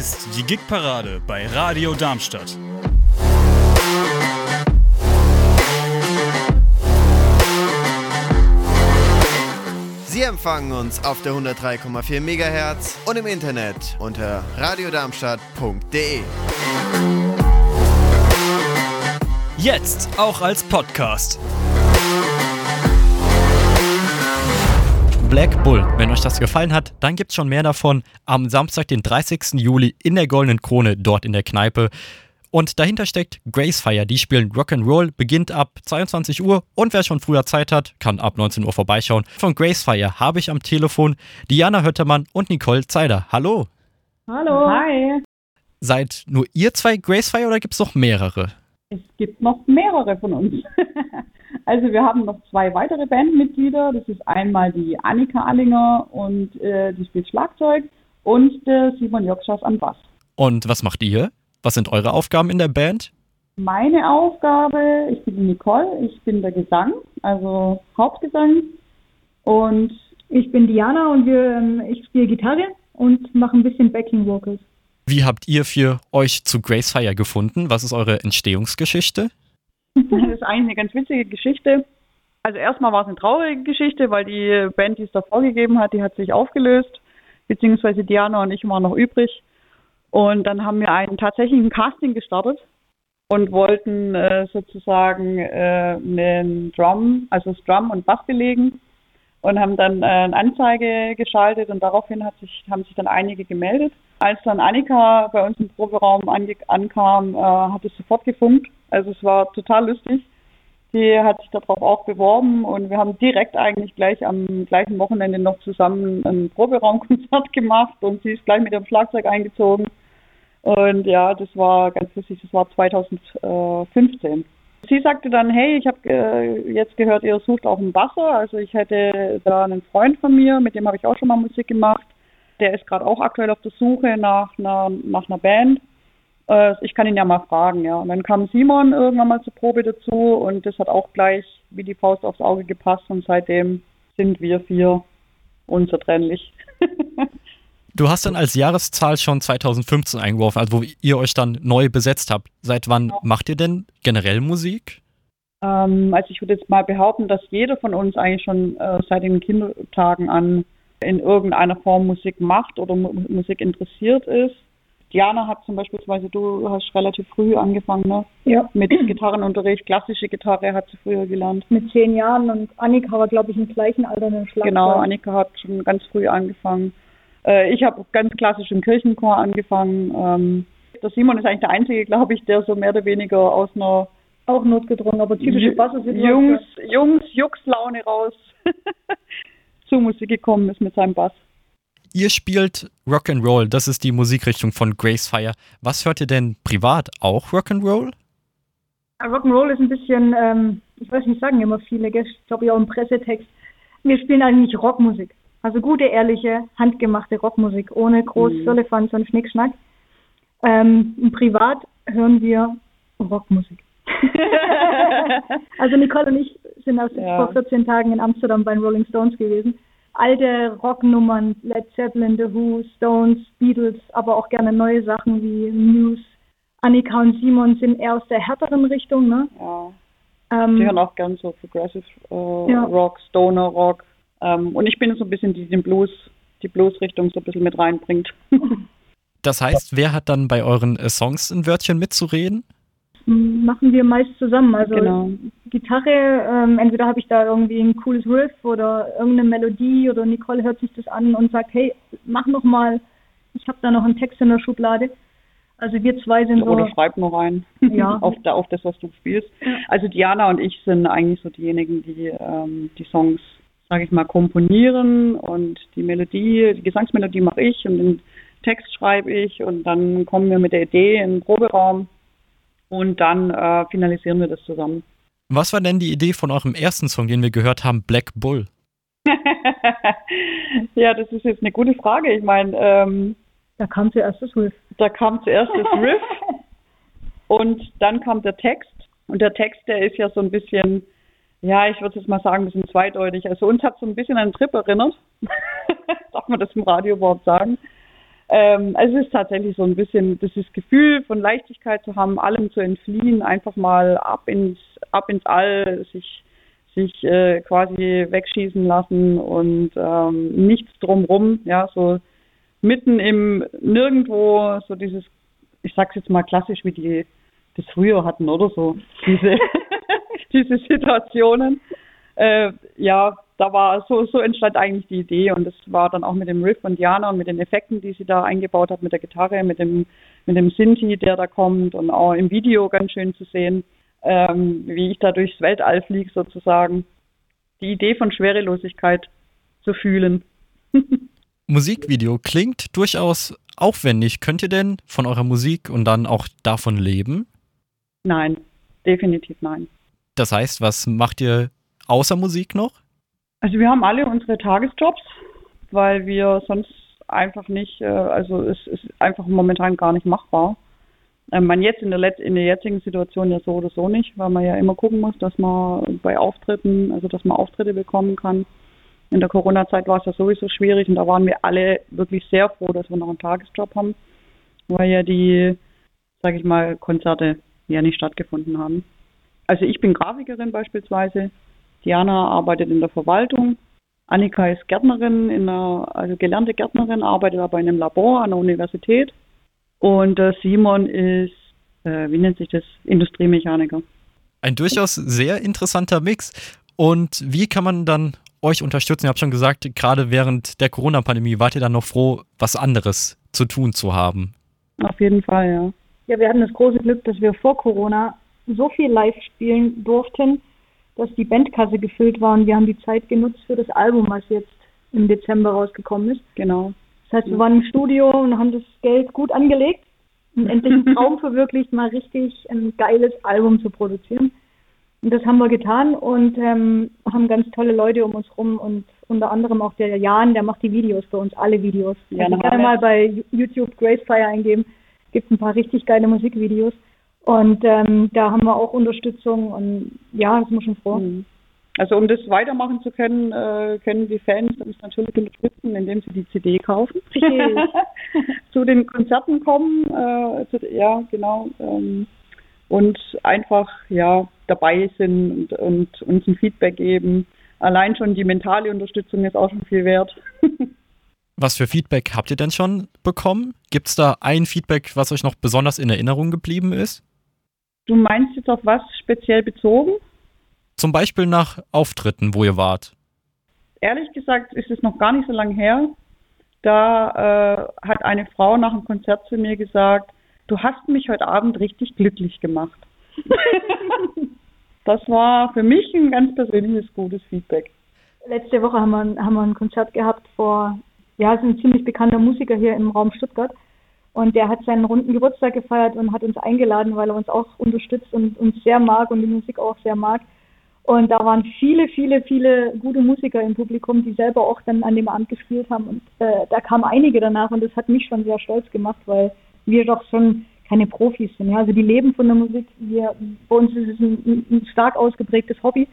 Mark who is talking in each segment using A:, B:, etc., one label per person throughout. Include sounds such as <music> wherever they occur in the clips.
A: ist die Gigparade bei Radio Darmstadt.
B: Sie empfangen uns auf der 103,4 MHz und im Internet unter radiodarmstadt.de.
A: Jetzt auch als Podcast.
C: Black Bull. Wenn euch das gefallen hat, dann gibt's schon mehr davon am Samstag, den 30. Juli in der Goldenen Krone, dort in der Kneipe. Und dahinter steckt Gracefire. Die spielen Rock'n'Roll, beginnt ab 22 Uhr und wer schon früher Zeit hat, kann ab 19 Uhr vorbeischauen. Von Gracefire habe ich am Telefon Diana Höttermann und Nicole Zeider. Hallo.
D: Hallo.
E: Hi.
C: Seid nur ihr zwei Gracefire oder gibt's noch mehrere?
E: Es gibt noch mehrere von uns. <laughs> also wir haben noch zwei weitere Bandmitglieder. Das ist einmal die Annika Allinger und äh, die spielt Schlagzeug und der Simon Jokschas am Bass.
C: Und was macht ihr? Was sind eure Aufgaben in der Band?
E: Meine Aufgabe, ich bin die Nicole, ich bin der Gesang, also Hauptgesang. Und
D: Ich bin Diana und wir, ähm, ich spiele Gitarre und mache ein bisschen Backing Vocals.
C: Wie habt ihr für euch zu Gracefire gefunden? Was ist eure Entstehungsgeschichte? <laughs>
E: das ist eigentlich eine ganz witzige Geschichte. Also erstmal war es eine traurige Geschichte, weil die Band, die es davor gegeben hat, die hat sich aufgelöst, beziehungsweise Diana und ich waren noch übrig. Und dann haben wir einen tatsächlichen Casting gestartet und wollten äh, sozusagen äh, einen Drum, also das Drum und Bass belegen und haben dann äh, eine Anzeige geschaltet und daraufhin sich, haben sich dann einige gemeldet. Als dann Annika bei uns im Proberaum ankam, äh, hat es sofort gefunkt. Also es war total lustig. Die hat sich darauf auch beworben und wir haben direkt eigentlich gleich am gleichen Wochenende noch zusammen ein Proberaumkonzert <laughs> gemacht und sie ist gleich mit dem Schlagzeug eingezogen. Und ja, das war ganz lustig, das war 2015. Sie sagte dann, hey, ich habe äh, jetzt gehört, ihr sucht auch einen Basser. Also ich hätte da einen Freund von mir, mit dem habe ich auch schon mal Musik gemacht. Der ist gerade auch aktuell auf der Suche nach einer, nach einer Band. Äh, ich kann ihn ja mal fragen, ja. Und dann kam Simon irgendwann mal zur Probe dazu und das hat auch gleich wie die Faust aufs Auge gepasst und seitdem sind wir vier unzertrennlich. <laughs>
C: Du hast dann als Jahreszahl schon 2015 eingeworfen, also wo ihr euch dann neu besetzt habt. Seit wann macht ihr denn generell Musik?
E: Ähm, also ich würde jetzt mal behaupten, dass jeder von uns eigentlich schon äh, seit den Kindertagen an in irgendeiner Form Musik macht oder Mu Musik interessiert ist. Diana hat zum Beispiel, du hast relativ früh angefangen, ne?
D: Ja.
E: Mit Gitarrenunterricht, klassische Gitarre hat sie früher gelernt.
D: Mit zehn Jahren und Annika war, glaube ich, im gleichen Alter in Schlagzeug.
E: Genau, Annika hat schon ganz früh angefangen. Äh, ich habe ganz klassisch im Kirchenchor angefangen. Ähm, der Simon ist eigentlich der Einzige, glaube ich, der so mehr oder weniger aus einer
D: Auch notgedrungen, aber typische Bassersituation.
E: Jungs, Jungs, Juxlaune raus <laughs> zur Musik gekommen ist mit seinem Bass.
C: Ihr spielt Rock'n'Roll, das ist die Musikrichtung von Gracefire. Was hört ihr denn privat? Auch Rock'n'Roll?
D: Rock'n'Roll ist ein bisschen, ähm, ich weiß nicht, sagen immer viele, gell? ich glaube ja auch im Pressetext. Wir spielen eigentlich Rockmusik. Also gute, ehrliche, handgemachte Rockmusik, ohne groß
E: Mhm.
D: Und Schnickschnack. Ähm, privat hören wir Rockmusik. <laughs> <laughs> also Nicole und ich sind aus,
E: Ja.
D: vor 14 Tagen in Amsterdam bei den Rolling Stones gewesen. Alte Rocknummern, Led Zeppelin, The Who, Stones, Beatles, aber auch gerne neue Sachen wie Muse. Annika und Simon sind eher aus der härteren Richtung, ne?
E: Ja,
D: Ähm,
E: die hören auch gern so Progressive äh,
D: Ja.
E: Rock, Stoner Rock. Ähm, und ich bin so ein bisschen die den Blues, die Blues-Richtung so ein bisschen mit reinbringt. <laughs>
C: Das heißt, wer hat dann bei euren äh, Songs ein Wörtchen mitzureden?
D: Machen wir meist zusammen. Also
E: Genau.
D: Gitarre, ähm, entweder habe ich da irgendwie ein cooles Riff oder irgendeine Melodie oder Nicole hört sich das an und sagt, hey, mach noch mal, ich habe da noch einen Text in der Schublade. Also wir zwei sind so,
E: Oder schreib nur rein <laughs>
D: Ja.
E: auf, da, auf das, was du spielst. Also Diana und ich sind eigentlich so diejenigen, die ähm, die Songs, sage ich mal, komponieren und die Melodie, die Gesangsmelodie mache ich und den Text schreibe ich und dann kommen wir mit der Idee in den Proberaum und dann äh, finalisieren wir das zusammen.
C: Was war denn die Idee von eurem ersten Song, den wir gehört haben, Black Bull? <laughs>
E: ja, das ist jetzt eine gute Frage. Ich meine, ähm,
D: da kam zuerst das Riff.
E: da kam zuerst das Riff <laughs> und dann kam der Text. Und der Text, der ist ja so ein bisschen, ja, ich würde jetzt mal sagen, ein bisschen zweideutig. Also uns hat so ein bisschen an einen Trip erinnert. <laughs> Darf man das im Radio überhaupt sagen? Ähm, also es ist tatsächlich so ein bisschen dieses Gefühl von Leichtigkeit zu haben, allem zu entfliehen, einfach mal ab ins, ab ins All, sich, sich äh, quasi wegschießen lassen und ähm, nichts drumrum, ja, so mitten im Nirgendwo, so dieses, ich sag's jetzt mal klassisch, wie die das früher hatten oder so, diese, <laughs> diese Situationen. Äh, ja, da war so, so entstand eigentlich die Idee und das war dann auch mit dem Riff von Diana und mit den Effekten, die sie da eingebaut hat, mit der Gitarre, mit dem, mit dem Sinti, der da kommt und auch im Video ganz schön zu sehen, ähm, wie ich da durchs Weltall fliege sozusagen. Die Idee von Schwerelosigkeit zu fühlen. <laughs>
C: Musikvideo klingt durchaus aufwendig. Könnt ihr denn von eurer Musik und dann auch davon leben?
E: Nein, definitiv nein.
C: Das heißt, was macht ihr außer Musik noch?
E: Also wir haben alle unsere Tagesjobs, weil wir sonst einfach nicht, äh, also es ist einfach momentan gar nicht machbar. Ähm, man jetzt in der, Let in der jetzigen Situation ja so oder so nicht, weil man ja immer gucken muss, dass man bei Auftritten, also dass man Auftritte bekommen kann. In der Corona-Zeit war es ja sowieso schwierig und da waren wir alle wirklich sehr froh, dass wir noch einen Tagesjob haben, weil ja die, sage ich mal, Konzerte ja nicht stattgefunden haben. Also ich bin Grafikerin beispielsweise, Diana arbeitet in der Verwaltung. Annika ist Gärtnerin, in einer, also gelernte Gärtnerin, arbeitet aber in einem Labor an der Universität. Und äh, Simon ist, äh, wie nennt sich das, Industriemechaniker.
C: Ein durchaus sehr interessanter Mix. Und wie kann man dann euch unterstützen? Ihr habt schon gesagt, gerade während der Corona-Pandemie wart ihr dann noch froh, was anderes zu tun zu haben.
E: Auf jeden Fall, ja.
D: Ja, wir hatten das große Glück, dass wir vor Corona so viel live spielen durften, dass die Bandkasse gefüllt war und wir haben die Zeit genutzt für das Album, was jetzt im Dezember rausgekommen ist.
E: Genau.
D: Das heißt, wir waren im Studio und haben das Geld gut angelegt und endlich einen <laughs> Traum verwirklicht, mal richtig ein geiles Album zu produzieren. Und das haben wir getan und ähm, haben ganz tolle Leute um uns rum und unter anderem auch der Jan, der macht die Videos für uns, alle Videos.
E: Ja,
D: also gerne mal bei YouTube Gracefire eingeben, gibt ein paar richtig geile Musikvideos. Und ähm, da haben wir auch Unterstützung und ja, das sind wir schon froh.
E: Mhm. Also um das weitermachen zu können, äh, können die Fans uns natürlich unterstützen, indem sie die CD kaufen. <laughs> zu den Konzerten kommen, äh, zu, ja genau, ähm, und einfach ja dabei sind und, und uns ein Feedback geben. Allein schon die mentale Unterstützung ist auch schon viel wert. <laughs>
C: Was für Feedback habt ihr denn schon bekommen? Gibt es da ein Feedback, was euch noch besonders in Erinnerung geblieben ist?
E: Du meinst jetzt auf was speziell bezogen?
C: Zum Beispiel nach Auftritten, wo ihr wart.
E: Ehrlich gesagt ist es noch gar nicht so lange her. Da äh, hat eine Frau nach dem Konzert zu mir gesagt, du hast mich heute Abend richtig glücklich gemacht. <laughs> das war für mich ein ganz persönliches gutes Feedback.
D: Letzte Woche haben wir, haben wir ein Konzert gehabt vor, ja, es ist ein ziemlich bekannter Musiker hier im Raum Stuttgart. Und der hat seinen runden Geburtstag gefeiert und hat uns eingeladen, weil er uns auch unterstützt und uns sehr mag und die Musik auch sehr mag. Und da waren viele, viele, viele gute Musiker im Publikum, die selber auch dann an dem Abend gespielt haben. Und äh, da kamen einige danach und das hat mich schon sehr stolz gemacht, weil wir doch schon keine Profis sind. Ja? Also die leben von der Musik. Wir, bei uns ist es ein, ein stark ausgeprägtes Hobby.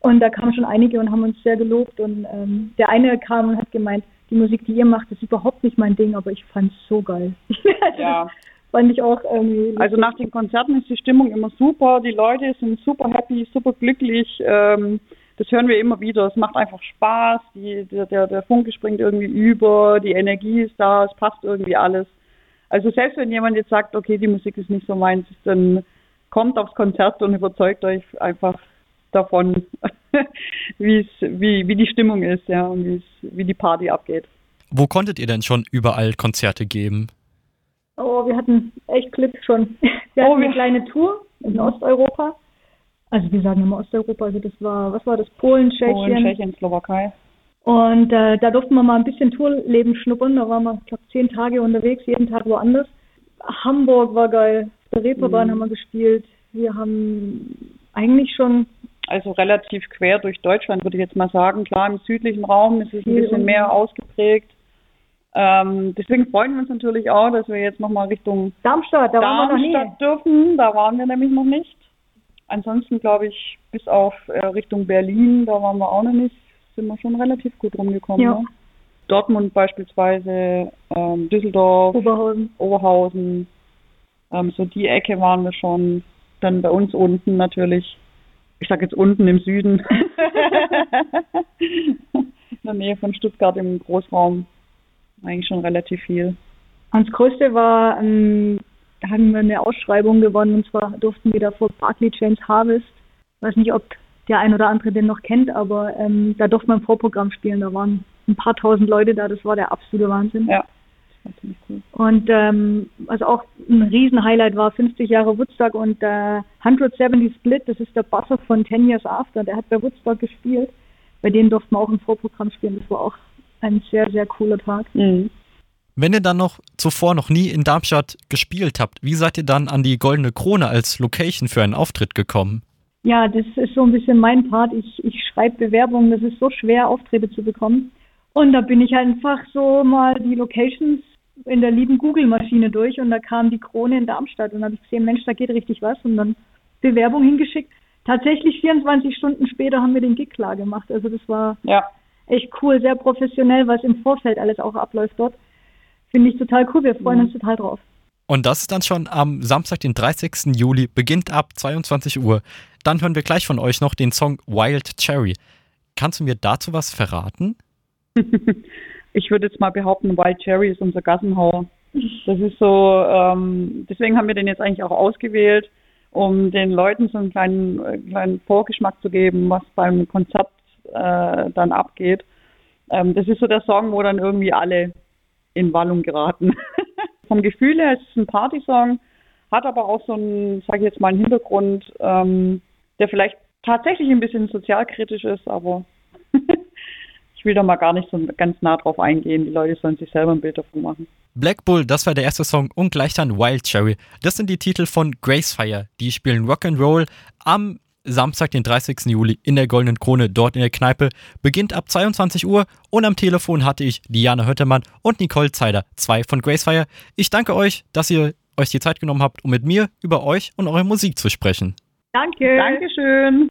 D: Und da kamen schon einige und haben uns sehr gelobt. Und ähm, der eine kam und hat gemeint, die Musik, die ihr macht, ist überhaupt nicht mein Ding, aber ich fand es so geil. <laughs>
E: also ja.
D: Fand ich auch irgendwie.
E: Also nach den Konzerten ist die Stimmung immer super, die Leute sind super happy, super glücklich. Ähm, das hören wir immer wieder. Es macht einfach Spaß, die, der, der, der Funke springt irgendwie über, die Energie ist da, es passt irgendwie alles. Also selbst wenn jemand jetzt sagt, okay, die Musik ist nicht so meins, dann kommt aufs Konzert und überzeugt euch einfach davon, <laughs> wie wie, wie die Stimmung ist, ja, und wie die Party abgeht.
C: Wo konntet ihr denn schon überall Konzerte geben?
D: Oh, wir hatten echt Glück schon. <laughs> Wir hatten oh, eine kleine Tour in Osteuropa. Also wir sagen immer Osteuropa, also das war, was war das? Polen, Tschechien.
E: Polen, Tschechien, Slowakei.
D: Und äh, da durften wir mal ein bisschen Tourleben schnuppern. Da waren wir, ich glaube, zehn Tage unterwegs, jeden Tag woanders. Hamburg war geil. Der Reeperbahn mhm. haben wir gespielt. Wir haben eigentlich schon
E: also relativ quer durch Deutschland, würde ich jetzt mal sagen. Klar, im südlichen Raum ist es ein bisschen mehr ausgeprägt. Ähm, deswegen freuen wir uns natürlich auch, dass wir jetzt nochmal Richtung
D: Darmstadt, da
E: Darmstadt dürfen. Da waren wir nämlich noch nicht. Ansonsten glaube ich, bis auf äh, Richtung Berlin, da waren wir auch noch nicht, sind wir schon relativ gut rumgekommen. Ja. Ne? Dortmund beispielsweise, ähm, Düsseldorf,
D: Oberhausen.
E: Oberhausen. Ähm, so die Ecke waren wir schon. Dann bei uns unten natürlich. Ich sage jetzt unten im Süden. <laughs> In der Nähe von Stuttgart im Großraum. Eigentlich schon relativ viel.
D: Und das Größte war, ähm, da haben wir eine Ausschreibung gewonnen und zwar durften wir da vor Barclay James Harvest. Ich weiß nicht, ob der ein oder andere den noch kennt, aber ähm, da durfte man ein Vorprogramm spielen. Da waren ein paar tausend Leute da, das war der absolute Wahnsinn.
E: Ja, das war ziemlich cool.
D: Und ähm, was auch ein Riesen-Highlight war, 50 Jahre Woodstock und der 170 Split, das ist der Basser von 10 Years After, der hat bei Woodstock gespielt. Bei dem durften wir auch ein Vorprogramm spielen. Das war auch ein sehr, sehr cooler Tag.
E: Mhm.
C: Wenn ihr dann noch zuvor noch nie in Darmstadt gespielt habt, wie seid ihr dann an die Goldene Krone als Location für einen Auftritt gekommen?
D: Ja, das ist so ein bisschen mein Part. Ich, ich schreibe Bewerbungen, das ist so schwer, Auftritte zu bekommen. Und da bin ich einfach so mal die Locations in der lieben Google-Maschine durch und da kam die Krone in Darmstadt und da habe ich gesehen, Mensch, da geht richtig was und dann Bewerbung hingeschickt. Tatsächlich 24 Stunden später haben wir den Gig klar gemacht. Also das war
E: Ja,
D: echt cool, sehr professionell, was im Vorfeld alles auch abläuft dort. Finde ich total cool. Wir freuen uns total drauf.
C: Und das ist dann schon am Samstag, den 30. Juli, beginnt ab 22 Uhr. Dann hören wir gleich von euch noch den Song Wild Cherry. Kannst du mir dazu was verraten? <laughs>
E: ich würde jetzt mal behaupten, Wild Cherry ist unser Gassenhauer. Das ist so, ähm, deswegen haben wir den jetzt eigentlich auch ausgewählt, um den Leuten so einen kleinen, äh, kleinen Vorgeschmack zu geben, was beim Konzert äh, dann abgeht. Ähm, das ist so der Song, wo dann irgendwie alle in Wallung geraten. <laughs> Vom Gefühl her ist es ein Partysong, hat aber auch so einen, sage ich jetzt mal, einen Hintergrund, ähm, der vielleicht tatsächlich ein bisschen sozialkritisch ist, aber <laughs> ich will da mal gar nicht so ganz nah drauf eingehen. Die Leute sollen sich selber ein Bild davon machen.
C: Black Bull, das war der erste Song und gleich dann Wild Cherry. Das sind die Titel von Gracefire. Die spielen Rock'n'Roll am Samstag, den 30. Juli in der Goldenen Krone, dort in der Kneipe. Beginnt ab 22 Uhr und am Telefon hatte ich Diana Höttermann und Nicole Zeider, zwei von Gracefire. Ich danke euch, dass ihr euch die Zeit genommen habt, um mit mir über euch und eure Musik zu sprechen.
D: Danke.
E: Dankeschön.